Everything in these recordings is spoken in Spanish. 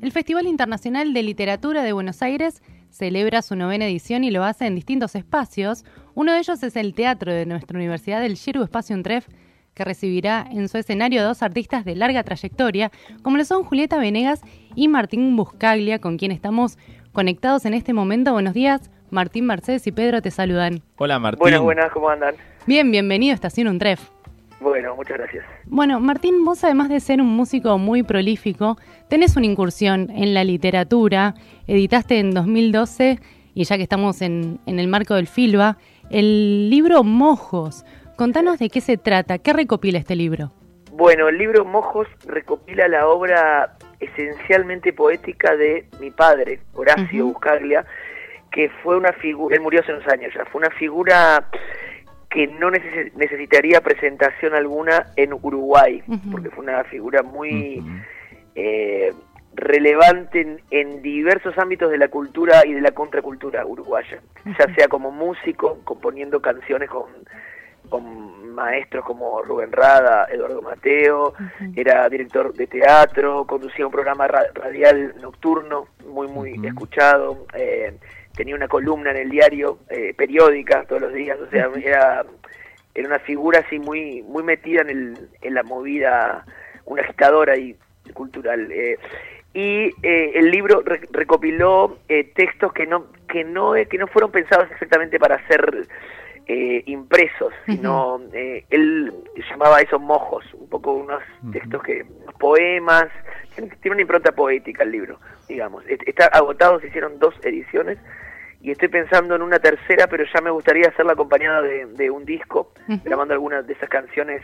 El Festival Internacional de Literatura de Buenos Aires celebra su novena edición y lo hace en distintos espacios. Uno de ellos es el teatro de nuestra universidad, el Yergo Espacio Untref, que recibirá en su escenario a dos artistas de larga trayectoria, como lo son Julieta Venegas y Martín Buscaglia, con quien estamos conectados en este momento. Buenos días, Martín Mercedes y Pedro te saludan. Hola Martín. Buenas, buenas, ¿cómo andan? Bien, bienvenido a Estación Untref. Bueno, muchas gracias. Bueno, Martín, vos además de ser un músico muy prolífico, tenés una incursión en la literatura, editaste en 2012, y ya que estamos en, en el marco del FILBA, el libro Mojos. Contanos de qué se trata, qué recopila este libro. Bueno, el libro Mojos recopila la obra esencialmente poética de mi padre, Horacio Buscaglia, que fue una figura, él murió hace unos años ya, fue una figura que no necesitaría presentación alguna en Uruguay, porque fue una figura muy eh, relevante en, diversos ámbitos de la cultura y de la contracultura uruguaya, ya sea como músico, componiendo canciones con, con maestros como Rubén Rada, Eduardo Mateo, era director de teatro, conducía un programa radial nocturno muy, muy escuchado. Eh, tenía una columna en el diario, eh, periódica, todos los días, o sea, era, era una figura así muy, muy metida en, el, en la movida, una agitadora y cultural. Eh, y eh, el libro recopiló textos que no, que, no, que no fueron pensados exactamente para ser impresos, sino él llamaba a esos mojos, un poco unos textos que, poemas, tiene una impronta poética el libro, digamos. Está agotado, se hicieron dos ediciones y estoy pensando en una tercera, pero ya me gustaría hacerla acompañada de, un disco, grabando algunas de esas canciones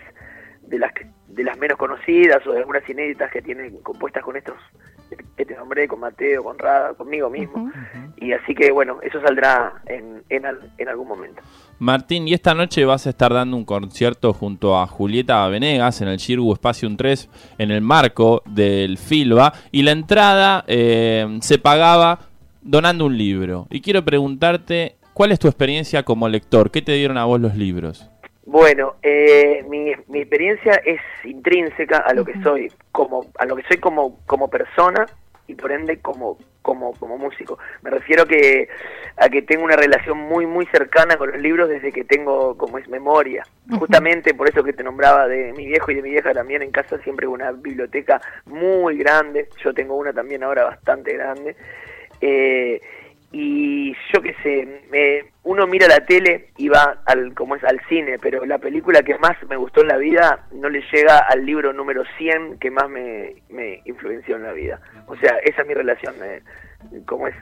de las de las menos conocidas o de algunas inéditas que tienen compuestas con estos que te nombré, con Mateo, con Rada, conmigo mismo. Y así que bueno, eso saldrá en, en, en, algún momento. Martín, y esta noche vas a estar dando un concierto junto a Julieta Venegas en el Shirgu Espacio 3 en el marco del FILBA y la entrada eh, se pagaba donando un libro. Y quiero preguntarte, ¿cuál es tu experiencia como lector? ¿Qué te dieron a vos los libros? Bueno, eh, mi, mi, experiencia es intrínseca a lo que soy, como a lo que soy como como persona y por ende como como como músico. Me refiero que a que tengo una relación muy muy cercana con los libros desde que tengo como es memoria. Justamente por eso que te nombraba de mi viejo y de mi vieja también en casa siempre una biblioteca muy grande. Yo tengo una también ahora bastante grande eh, y yo qué sé, uno mira la tele y va al como es al cine, pero la película que más me gustó en la vida no le llega al libro número 100 que más me, me influenció en la vida. O sea, esa es mi relación eh, como es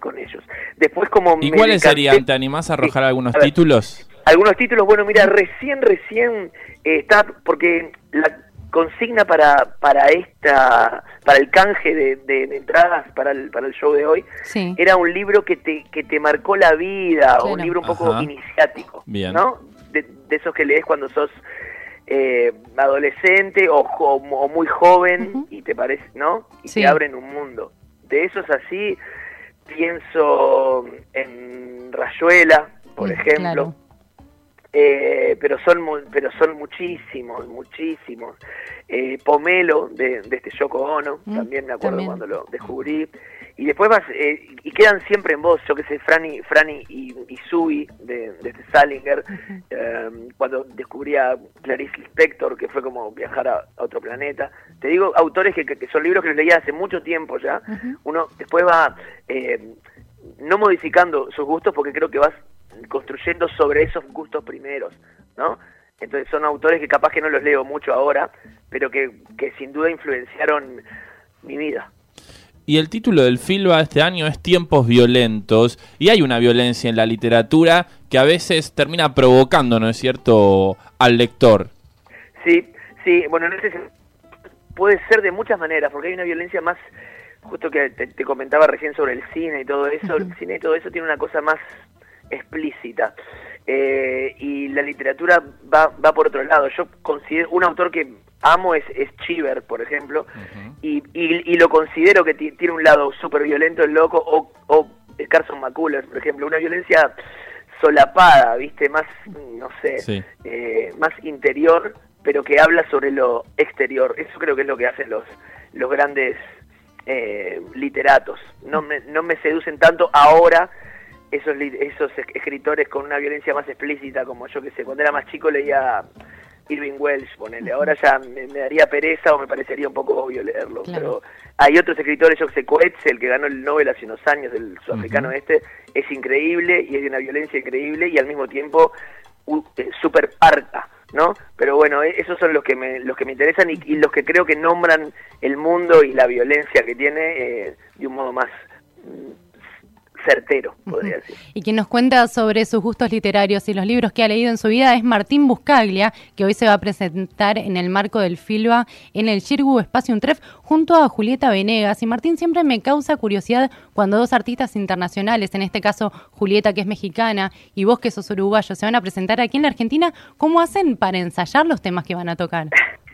con ellos. Después como ¿Y cuáles serían? ¿Te animás a arrojar algunos títulos? Algunos títulos, bueno, mira, recién recién eh, está porque la consigna para para esta para el canje de, entradas para el para el show de hoy era un libro que te que te marcó la vida o un libro un poco iniciático no de, esos que lees cuando sos eh, adolescente o, o, muy joven y te parece no y te abren un mundo. De esos así pienso en Rayuela por ejemplo eh, pero son pero son muchísimos, muchísimos. Eh, Pomelo de, de, este Yoko Ono, mm, también me acuerdo cuando lo descubrí. Y después vas, eh, y quedan siempre en voz, yo que sé, Franny, Franny y, y Sui de, de este Salinger, em, cuando descubrí a Clarice Lispector, que fue como viajar a, otro planeta. Te digo, autores que, que, son libros que los leía hace mucho tiempo ya. Uno después va no modificando sus gustos porque creo que vas construyendo sobre esos gustos primeros, ¿no? Entonces son autores que capaz que no los leo mucho ahora, pero que, que sin duda influenciaron mi vida. Y el título del FILBA este año es Tiempos Violentos, y hay una violencia en la literatura que a veces termina provocando, ¿no es cierto?, al lector. Sí, sí, bueno, no sé puede ser de muchas maneras, porque hay una violencia más, justo que te, comentaba recién sobre el cine y todo eso, el cine y todo eso tiene una cosa más explícita. Eh, y la literatura va, va por otro lado. Yo considero, un autor que amo es, es Chiver, por ejemplo, y, y, lo considero que tiene un lado súper violento, el loco, o, o Carson McCullers, por ejemplo, una violencia solapada, ¿viste? Más, no sé, eh, más interior, pero que habla sobre lo exterior. Eso creo que es lo que hacen los, los grandes eh, literatos. No me, no me seducen tanto ahora esos, esos escritores con una violencia más explícita, como yo que sé, cuando era más chico leía Irving Welsh, ponele. Ahora ya me, daría pereza o me parecería un poco obvio leerlo. Pero hay otros escritores, yo que sé, el que ganó el Nobel hace unos años, del sudafricano este, es increíble y es de una violencia increíble y al mismo tiempo eh, súper parca. ¿no? Pero bueno, e, esos son los que me, los que me interesan y, los que creo que nombran el mundo y la violencia que tiene eh, de un modo más mm, certero, podría decir. Y quien nos cuenta sobre sus gustos literarios y los libros que ha leído en su vida es Martín Buscaglia, que hoy se va a presentar en el marco del FILBA en el Shirgu Espacio Untref junto a Julieta Venegas. Y Martín siempre me causa curiosidad cuando dos artistas internacionales, en este caso Julieta que es mexicana y vos que sos uruguayo, se van a presentar aquí en la Argentina, ¿cómo hacen para ensayar los temas que van a tocar?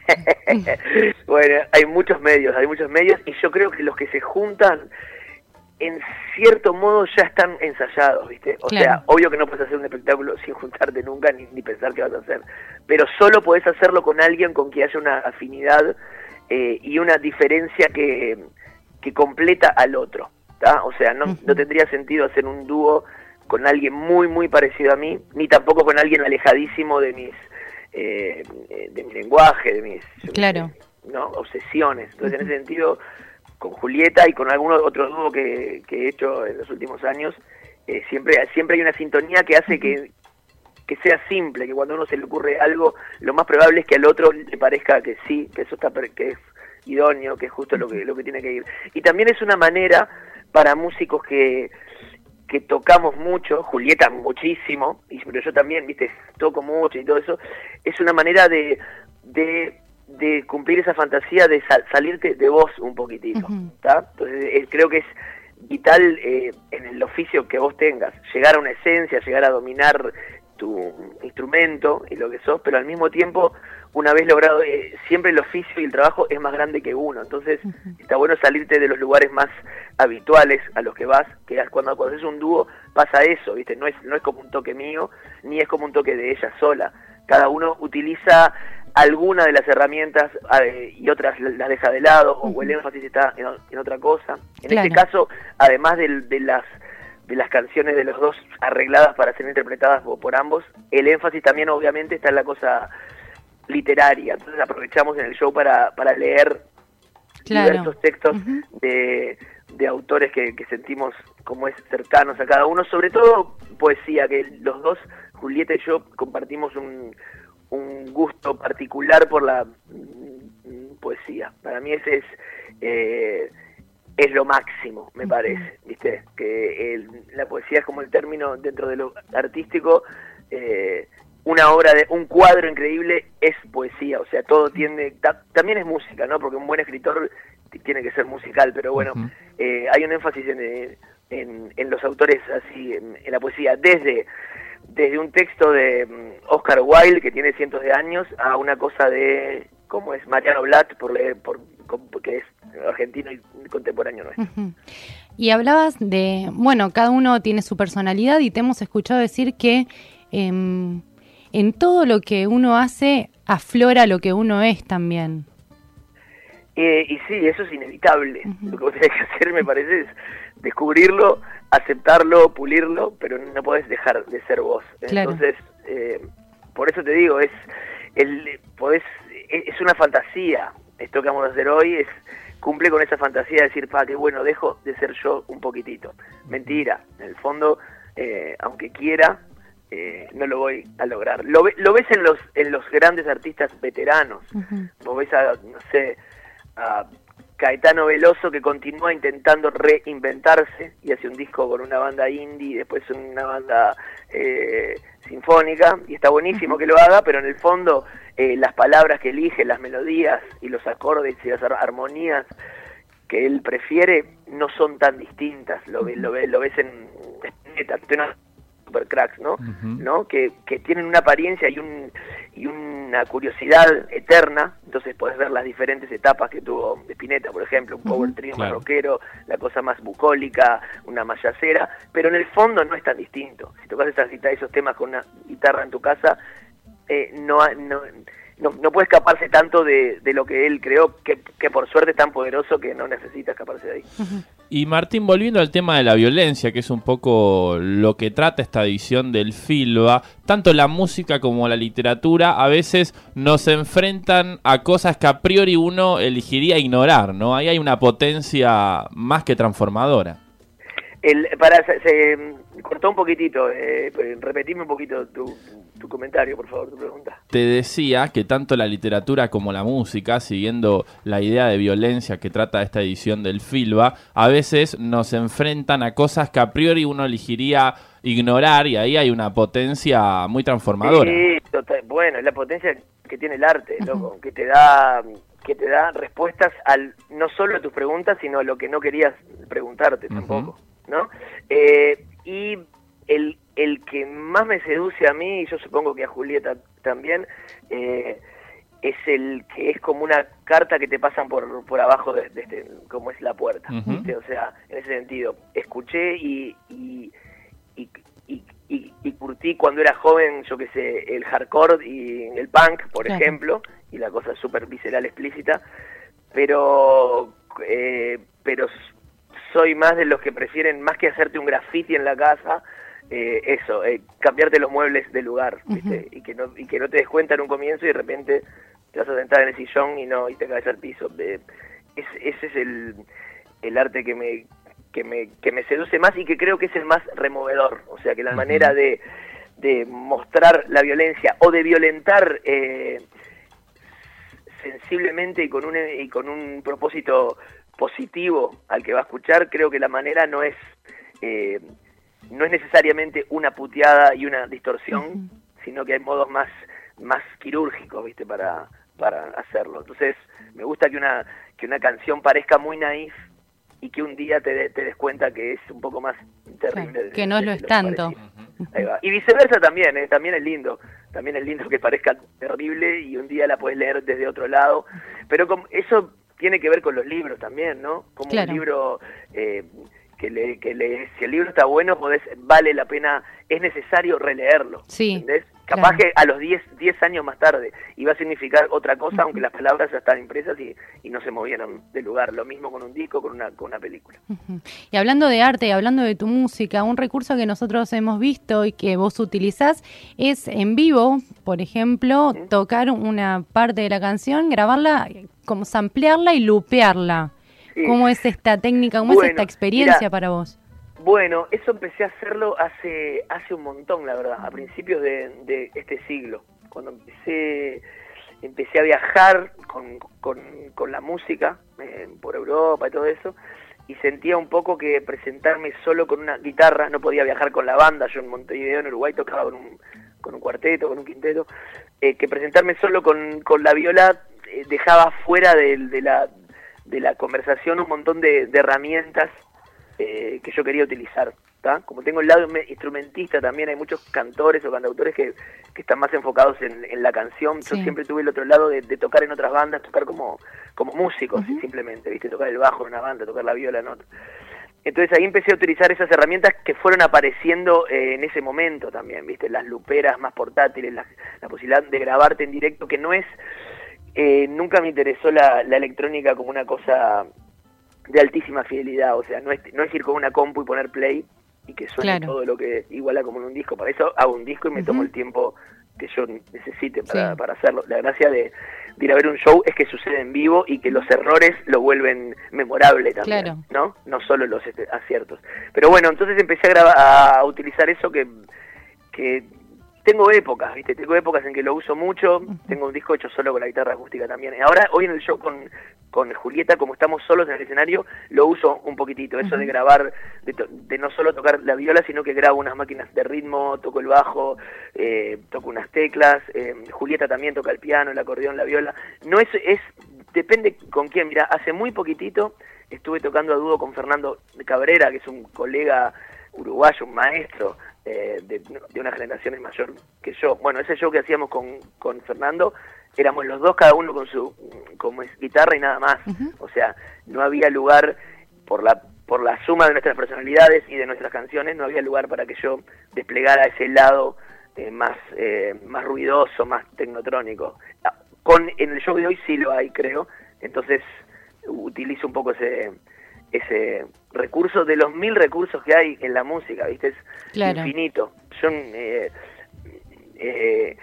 bueno, hay muchos medios, hay muchos medios y yo creo que los que se juntan en cierto modo ya están ensayados, ¿viste? O sea, obvio que no puedes hacer un espectáculo sin juntarte nunca ni, ni, pensar qué vas a hacer, pero solo podés hacerlo con alguien con quien haya una afinidad eh, y una diferencia que, que completa al otro, ¿tá? O sea, no, no tendría sentido hacer un dúo con alguien muy, muy parecido a mí, ni tampoco con alguien alejadísimo de mis, eh, de mi lenguaje, de mis claro. ¿no? obsesiones. Entonces, en ese sentido con Julieta y con algún otro dúo que, he hecho en los últimos años, eh, siempre, siempre hay una sintonía que hace que, que sea simple, que cuando a uno se le ocurre algo, lo más probable es que al otro le parezca que sí, que eso está que es idóneo, que es justo lo que, lo que tiene que ir. Y también es una manera para músicos que, que tocamos mucho, Julieta muchísimo, y, pero yo también, viste, toco mucho y todo eso, es una manera de, de de cumplir esa fantasía de salirte de vos un poquitito, Entonces eh, creo que es vital eh, en el oficio que vos tengas, llegar a una esencia, llegar a dominar tu instrumento y lo que sos, pero al mismo tiempo, una vez logrado, eh, siempre el oficio y el trabajo es más grande que uno, entonces está bueno salirte de los lugares más habituales a los que vas, que cuando, cuando haces un dúo pasa eso, ¿viste? No es, no es como un toque mío, ni es como un toque de ella sola, cada uno utiliza alguna de las herramientas eh, y otras las deja de lado o el énfasis está en, otra cosa. En este caso, además de, las de las canciones de los dos arregladas para ser interpretadas por, ambos, el énfasis también obviamente está en la cosa literaria. Entonces aprovechamos en el show para, para leer diversos textos de, de, autores que, que sentimos como es cercanos a cada uno, sobre todo poesía, que los dos, Julieta y yo, compartimos un, un gusto particular por la mm, poesía. Para mí ese es eh, es lo máximo, me parece, ¿viste? Que la poesía es como el término dentro de lo artístico, eh, una obra de un cuadro increíble es poesía, o sea, todo tiende, también es música, ¿no? Porque un buen escritor tiene que ser musical, pero bueno, eh, hay un énfasis en, en, los autores así, en la poesía, desde desde un texto de mm, Oscar Wilde, que tiene cientos de años, a una cosa de, ¿cómo es? Mariano Blatt, por, por, que es argentino y contemporáneo nuestro. Y hablabas de, bueno, cada uno tiene su personalidad y te hemos escuchado decir que em, en todo lo que uno hace aflora lo que uno es también. Eh, y sí, eso es inevitable. Lo que vos tenés que hacer, me parece, es descubrirlo, aceptarlo, pulirlo, pero no podés dejar de ser vos. Entonces, eh, por eso te digo, es el podés, es una fantasía. Esto que vamos a hacer hoy es cumple con esa fantasía de decir, pa, qué bueno, dejo de ser yo un poquitito. Mentira, en el fondo, eh, aunque quiera, eh, no lo voy a lograr. Lo, lo, ves en los en los grandes artistas veteranos. Vos ves a, no sé, a Caetano Veloso que continúa intentando reinventarse y hace un disco con una banda indie y después una banda eh, sinfónica y está buenísimo que lo haga, pero en el fondo eh, las palabras que elige, las melodías y los acordes y las armonías que él prefiere no son tan distintas, lo, lo, lo ves en, en cracks, ¿no? ¿no? Que, que, tienen una apariencia y, un, y una curiosidad eterna, entonces puedes ver las diferentes etapas que tuvo Spinetta, por ejemplo, un power trio más rockero, la cosa más bucólica, una mayacera, pero en el fondo no es tan distinto. Si tocas esas, esos temas con una guitarra en tu casa, eh, no, no no, no puede escaparse tanto de, de lo que él creó, que, que por suerte es tan poderoso que no necesita escaparse de ahí. Y Martín, volviendo al tema de la violencia, que es un poco lo que trata esta edición del Filba, tanto la música como la literatura a veces nos enfrentan a cosas que a priori uno elegiría ignorar, ¿no? Ahí hay una potencia más que transformadora. El, para, se, se cortó un poquitito, eh, repetime un poquito tu, tu comentario, por favor, tu pregunta. Te decía que tanto la literatura como la música, siguiendo la idea de violencia que trata esta edición del Filba, a veces nos enfrentan a cosas que a priori uno elegiría ignorar y ahí hay una potencia muy transformadora. Sí, total, bueno, es la potencia que tiene el arte, loco, que te da que te da respuestas al no solo a tus preguntas, sino a lo que no querías preguntarte tampoco, ¿no? Eh, y el, el que más me seduce a mí, y yo supongo que a Julieta también, eh, es el que es como una carta que te pasan por, por abajo de, de este, como es la puerta. ¿viste? O sea, en ese sentido, escuché y, y, y, y, y- y curtí cuando era joven, yo qué sé, el hardcore y el punk, por Claro. ejemplo, y la cosa súper visceral, explícita, pero, eh, pero soy más de los que prefieren, más que hacerte un graffiti en la casa, eh, eso, eh, cambiarte los muebles de lugar, ¿viste? y, que no, y que no te des cuenta en un comienzo y de repente te vas a sentar en el sillón y no y te caes al piso. De- es- ese es el, el arte que me, que, me, que me seduce más y que creo que es el más removedor. O sea, que la manera de, de mostrar la violencia o de violentar eh, sensiblemente y con un y con un propósito positivo al que va a escuchar creo que la manera no es eh, no es necesariamente una puteada y una distorsión sino que hay modos más más quirúrgicos viste para para hacerlo entonces me gusta que una que una canción parezca muy naif y que un día te, de- te des cuenta que es un poco más terrible Claro, que no de lo es que tanto. parecía. Ahí va. Y viceversa también, ¿eh? también es lindo. También es lindo que parezca terrible y un día la puedes leer desde otro lado. Pero com- eso tiene que ver con los libros también, ¿no? Como Claro. un libro eh, que, le, que le, si el libro está bueno, podés, vale la pena, es necesario releerlo. Sí, ¿entendés? Capaz claro. que a los 10, 10 años más tarde iba a significar otra cosa, aunque las palabras ya estaban impresas y, y no se movieron del lugar. Lo mismo con un disco, con una, con una película. Y hablando de arte y hablando de tu música, un recurso que nosotros hemos visto y que vos utilizás es en vivo, por ejemplo, tocar una parte de la canción, grabarla, como samplearla y lupearla. Sí. ¿Cómo es esta técnica, cómo es esta experiencia mira, para vos? Bueno, eso empecé a hacerlo hace hace un montón, la verdad, a principios de, de este siglo, cuando empecé empecé a viajar con, con, con la música eh, por Europa y todo eso, y sentía un poco que presentarme solo con una guitarra, no podía viajar con la banda, yo en Montevideo, en Uruguay, tocaba con un, con un cuarteto, con un quinteto, eh, que presentarme solo con, con la viola eh, dejaba fuera de, la, de la conversación un montón de, de herramientas eh, que yo quería utilizar. ¿tá? Como tengo el lado me- instrumentista también, hay muchos cantores o cantautores que, que están más enfocados en, en la canción. Yo siempre tuve el otro lado de, de tocar en otras bandas, tocar como, como músico, simplemente, ¿viste? Tocar el bajo en una banda, tocar la viola en otra. Entonces ahí empecé a utilizar esas herramientas que fueron apareciendo eh, en ese momento también, ¿viste? Las luperas más portátiles, la, la posibilidad de grabarte en directo, que no es... eh, nunca me interesó la, la electrónica como una cosa de altísima fidelidad, o sea, no es, no es ir con una compu y poner play y que suene Claro. todo lo que iguala como en un disco. Para eso hago un disco y me tomo el tiempo que yo necesite para, Sí. para hacerlo. La gracia de, de ir a ver un show es que sucede en vivo y que los errores lo vuelven memorable también, Claro. ¿no? No solo los este, aciertos. Pero bueno, entonces empecé a, a utilizar eso que, que tengo épocas, ¿viste? Tengo épocas en que lo uso mucho. Tengo un disco hecho solo con la guitarra acústica también. Ahora, hoy en el show con, con Julieta, como estamos solos en el escenario, lo uso un poquitito. Eso de grabar, de, to- de no solo tocar la viola, sino que grabo unas máquinas de ritmo, toco el bajo, eh, toco unas teclas. eh, Julieta también toca el piano, el acordeón, la viola. No es, es depende con quién. Mira, hace muy poquitito estuve tocando a dúo con Fernando Cabrera, que es un colega uruguayo, un maestro eh, de, de una generación mayor que yo. Bueno, ese show que hacíamos con, con Fernando, éramos los dos, cada uno con su es, guitarra y nada más. O sea, no había lugar por la por la suma de nuestras personalidades y de nuestras canciones, no había lugar para que yo desplegara ese lado eh, más eh, más ruidoso, más tecnotrónico. Ah, con en el show de hoy sí lo hay, creo. Entonces utilizo un poco ese ese recurso de los mil recursos que hay en la música, ¿viste? Es infinito. Son, eh, eh,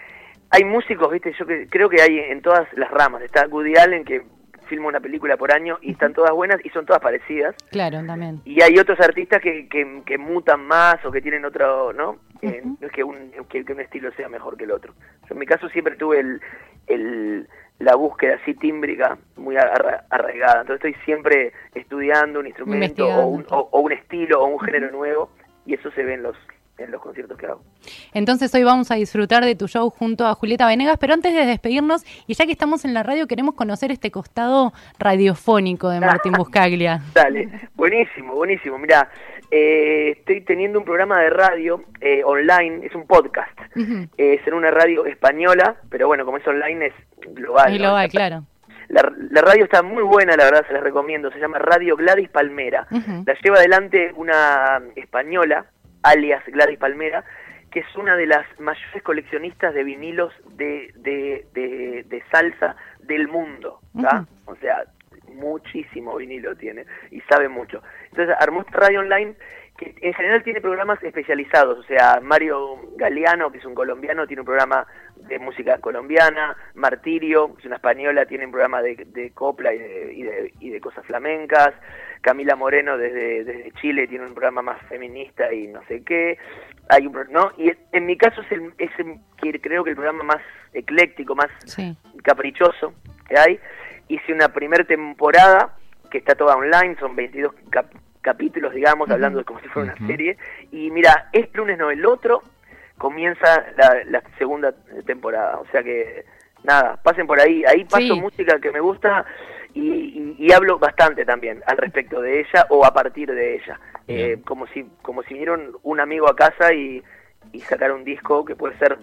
hay músicos, ¿viste? Yo que, creo que hay en todas las ramas. Está Woody Allen, que filma una película por año y están todas buenas y son todas parecidas. Claro, también. Y hay otros artistas que, que, mutan más o que tienen otro, ¿no? Eh, no es que un, que, un estilo sea mejor que el otro. en mi caso siempre tuve el, el, la búsqueda así tímbrica muy arraigada. Entonces estoy siempre estudiando un instrumento o un, o un, estilo o un género nuevo y eso se ve en los, en los conciertos que hago. Entonces hoy vamos a disfrutar de tu show junto a Julieta Venegas, pero antes de despedirnos, y ya que estamos en la radio, queremos conocer este costado radiofónico de Martín Buscaglia. Dale, buenísimo, buenísimo. Mira, eh, estoy teniendo un programa de radio eh, online, es un podcast, es en una radio española, pero bueno, como es online es global. global, claro. La, radio está muy buena, la verdad, se la recomiendo. Se llama Radio Gladys Palmera. La lleva adelante una española alias Gladys Palmera, que es una de las mayores coleccionistas de vinilos de, de, salsa del mundo, O sea, muchísimo vinilo tiene y sabe mucho. Entonces armó esta radio online que en general tiene programas especializados, o sea, Mario Galeano, que es un colombiano, tiene un programa de música colombiana, Martirio, que es una española, tiene un programa de, copla y de, y de, cosas flamencas, Camila Moreno desde, desde Chile tiene un programa más feminista y no sé qué, hay un ¿no? Y en mi caso es el, es creo que el programa más ecléctico, más caprichoso que hay. Hice una primera temporada que está toda online, son 22 capítulos, digamos, hablando de como si fuera una serie. Y mira, este lunes no, el otro comienza la, segunda temporada. O sea que, nada, pasen por ahí. Ahí paso música que me gusta y, hablo bastante también al respecto de ella o a partir de ella. Eh, como si como si vinieron un amigo a casa y, y sacaron un disco que puede ser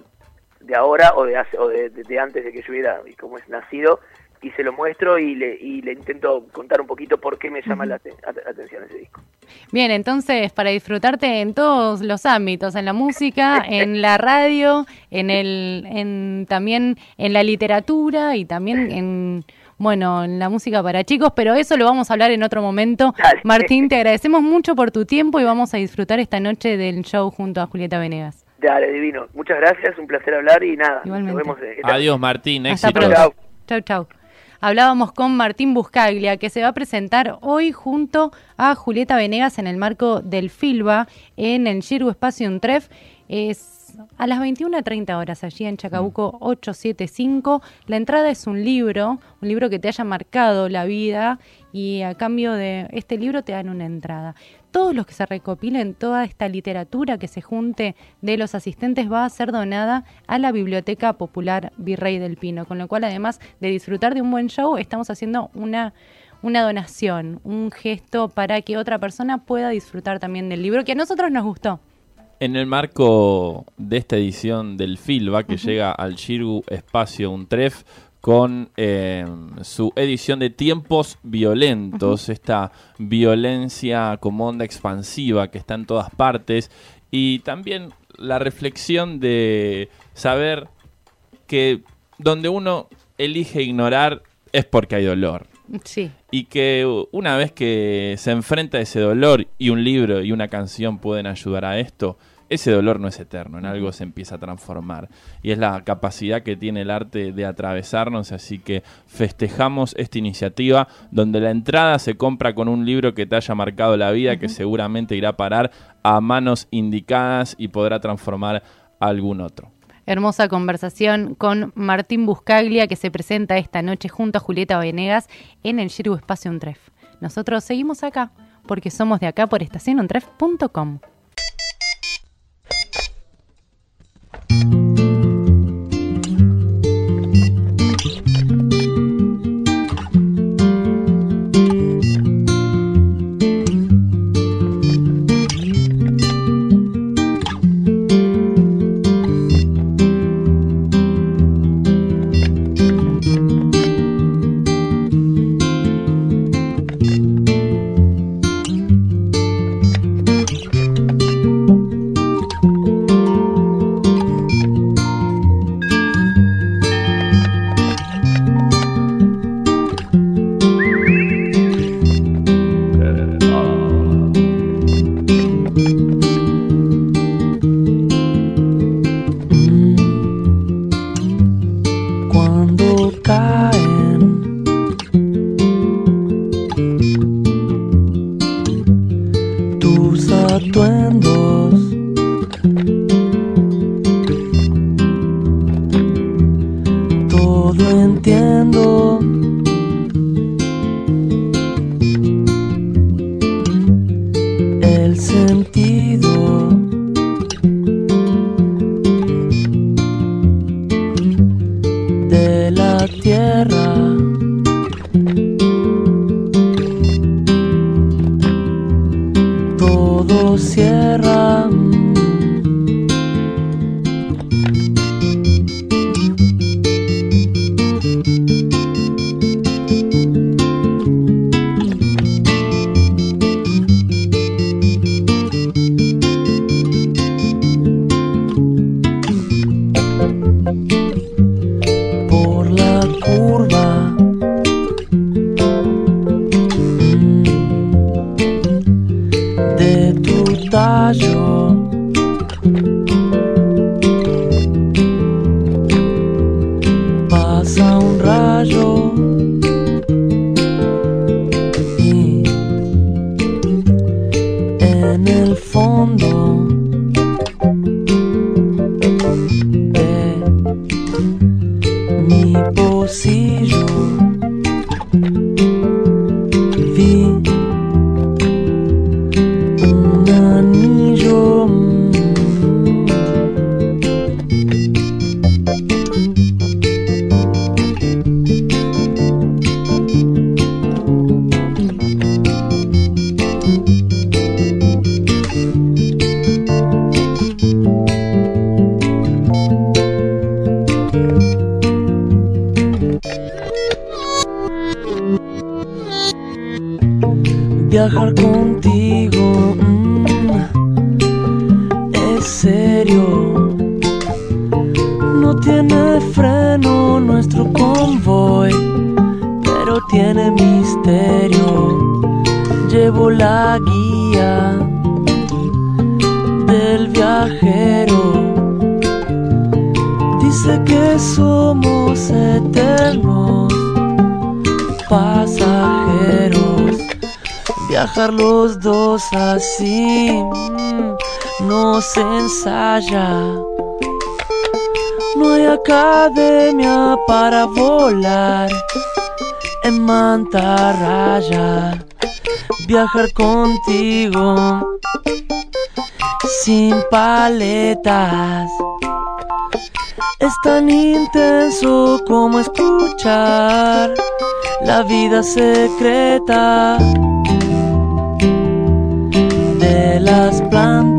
de ahora o de, hace, o de, antes de que yo hubiera, y como es nacido, y se lo muestro y le, y le intento contar un poquito por qué me llama la atención ese disco. Bien, entonces para disfrutarte en todos los ámbitos, en la música, en la radio, en el, en, también en la literatura y también en bueno, en la música para chicos, pero eso lo vamos a hablar en otro momento. Martín, te agradecemos mucho por tu tiempo y vamos a disfrutar esta noche del show junto a Julieta Venegas. Dale, divino. Muchas gracias, un placer hablar y nada. Nos vemos. Adiós, Martín. Hasta pronto. Chau, chau. Hablábamos con Martín Buscaglia, que se va a presentar hoy junto a Julieta Venegas en el marco del FILBA en el Giru Espacio Tref. Es a las 21.30 horas allí en Chacabuco 875. Mm. La entrada es un libro, un libro que te haya marcado la vida y a cambio de este libro te dan una entrada todos los que se recopilen, toda esta literatura que se junte de los asistentes va a ser donada a la Biblioteca Popular Virrey del Pino, con lo cual además de disfrutar de un buen show, estamos haciendo una, una donación, un gesto para que otra persona pueda disfrutar también del libro que a nosotros nos gustó. En el marco de esta edición del FILBA que llega al Shirgu Espacio Untref, con eh, su edición de Tiempos Violentos, esta violencia como onda expansiva que está en todas partes, y también la reflexión de saber que donde uno elige ignorar es porque hay dolor. Sí. Y que una vez que se enfrenta a ese dolor y un libro y una canción pueden ayudar a esto, ese dolor no es eterno, en algo se empieza a transformar. Y es la capacidad que tiene el arte de atravesarnos, así que festejamos esta iniciativa donde la entrada se compra con un libro que te haya marcado la vida, que seguramente irá a parar a manos indicadas y podrá transformar a algún otro. Hermosa conversación con Martín Buscaglia que se presenta esta noche junto a Julieta Venegas en el Shirgu Espacio Untref. Nosotros seguimos acá porque somos de acá por estacionuntref.com. tallo. Pasa viajar contigo mm, es serio. No tiene freno nuestro convoy, pero tiene misterio. Llevo la guía del viajero. Dice que somos eternos pasajeros viajar los dos así mm, no se ensaya. No hay academia para volar en mantarraya. Viajar contigo sin paletas es tan intenso como escuchar la vida secreta las plantas.